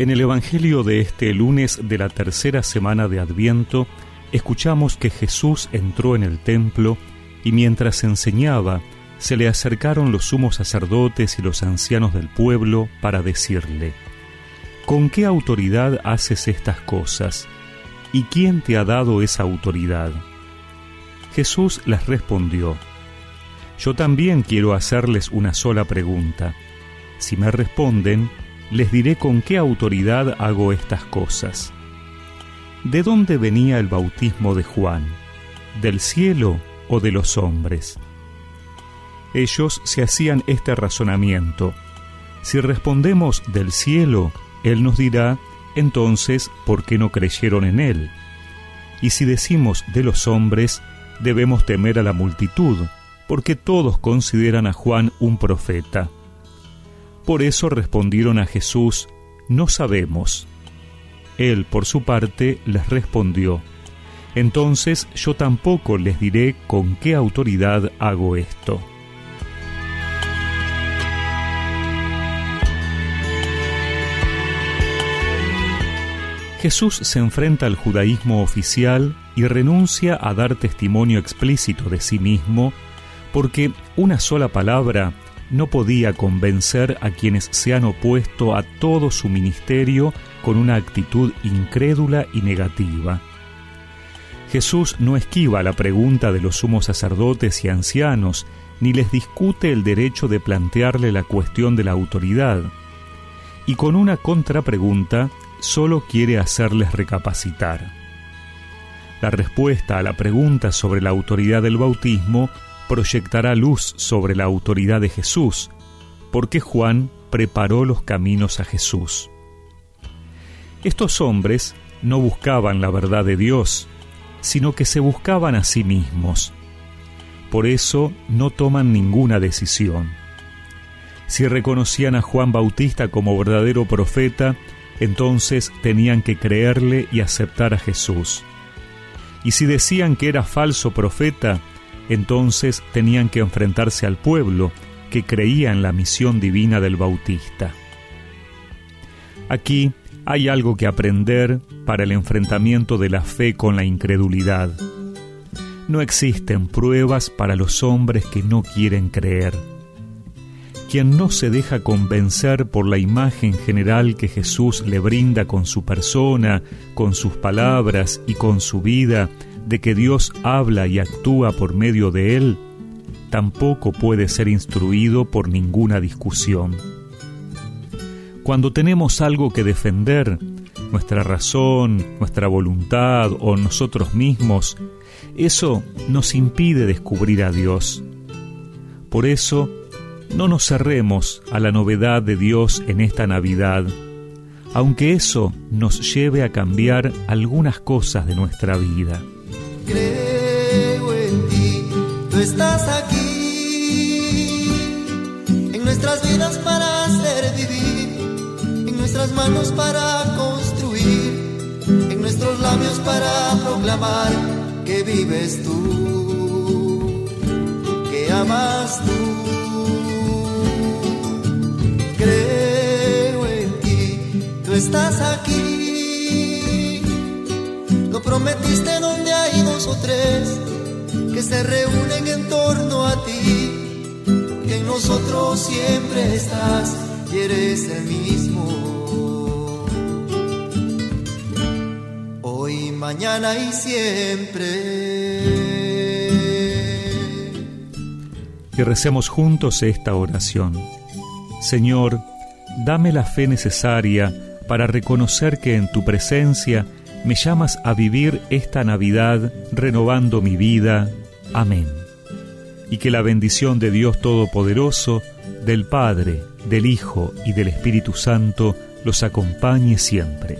En el Evangelio de este lunes de la tercera semana de Adviento, escuchamos que Jesús entró en el templo y mientras enseñaba, se le acercaron los sumos sacerdotes y los ancianos del pueblo para decirle, ¿Con qué autoridad haces estas cosas? ¿Y quién te ha dado esa autoridad? Jesús les respondió, Yo también quiero hacerles una sola pregunta. Si me responden, les diré con qué autoridad hago estas cosas. ¿De dónde venía el bautismo de Juan? ¿Del cielo o de los hombres? Ellos se hacían este razonamiento. Si respondemos del cielo, Él nos dirá, entonces, ¿por qué no creyeron en Él? Y si decimos de los hombres, debemos temer a la multitud, porque todos consideran a Juan un profeta. Por eso respondieron a Jesús, No sabemos. Él, por su parte, les respondió, Entonces yo tampoco les diré con qué autoridad hago esto. Jesús se enfrenta al judaísmo oficial y renuncia a dar testimonio explícito de sí mismo porque una sola palabra no podía convencer a quienes se han opuesto a todo su ministerio con una actitud incrédula y negativa. Jesús no esquiva la pregunta de los sumos sacerdotes y ancianos, ni les discute el derecho de plantearle la cuestión de la autoridad. Y con una contrapregunta solo quiere hacerles recapacitar. La respuesta a la pregunta sobre la autoridad del bautismo proyectará luz sobre la autoridad de Jesús, porque Juan preparó los caminos a Jesús. Estos hombres no buscaban la verdad de Dios, sino que se buscaban a sí mismos. Por eso no toman ninguna decisión. Si reconocían a Juan Bautista como verdadero profeta, entonces tenían que creerle y aceptar a Jesús. Y si decían que era falso profeta, entonces tenían que enfrentarse al pueblo que creía en la misión divina del Bautista. Aquí hay algo que aprender para el enfrentamiento de la fe con la incredulidad. No existen pruebas para los hombres que no quieren creer. Quien no se deja convencer por la imagen general que Jesús le brinda con su persona, con sus palabras y con su vida, de que Dios habla y actúa por medio de él, tampoco puede ser instruido por ninguna discusión. Cuando tenemos algo que defender, nuestra razón, nuestra voluntad o nosotros mismos, eso nos impide descubrir a Dios. Por eso, no nos cerremos a la novedad de Dios en esta Navidad, aunque eso nos lleve a cambiar algunas cosas de nuestra vida creo en ti, tú estás aquí, en nuestras vidas para hacer vivir, en nuestras manos para construir, en nuestros labios para proclamar que vives tú, que amas tú. Creo en ti, tú estás aquí, lo prometiste donde dos o tres que se reúnen en torno a ti, que en nosotros siempre estás y eres el mismo. Hoy, mañana y siempre. Y recemos juntos esta oración. Señor, dame la fe necesaria para reconocer que en tu presencia me llamas a vivir esta Navidad renovando mi vida. Amén. Y que la bendición de Dios Todopoderoso, del Padre, del Hijo y del Espíritu Santo los acompañe siempre.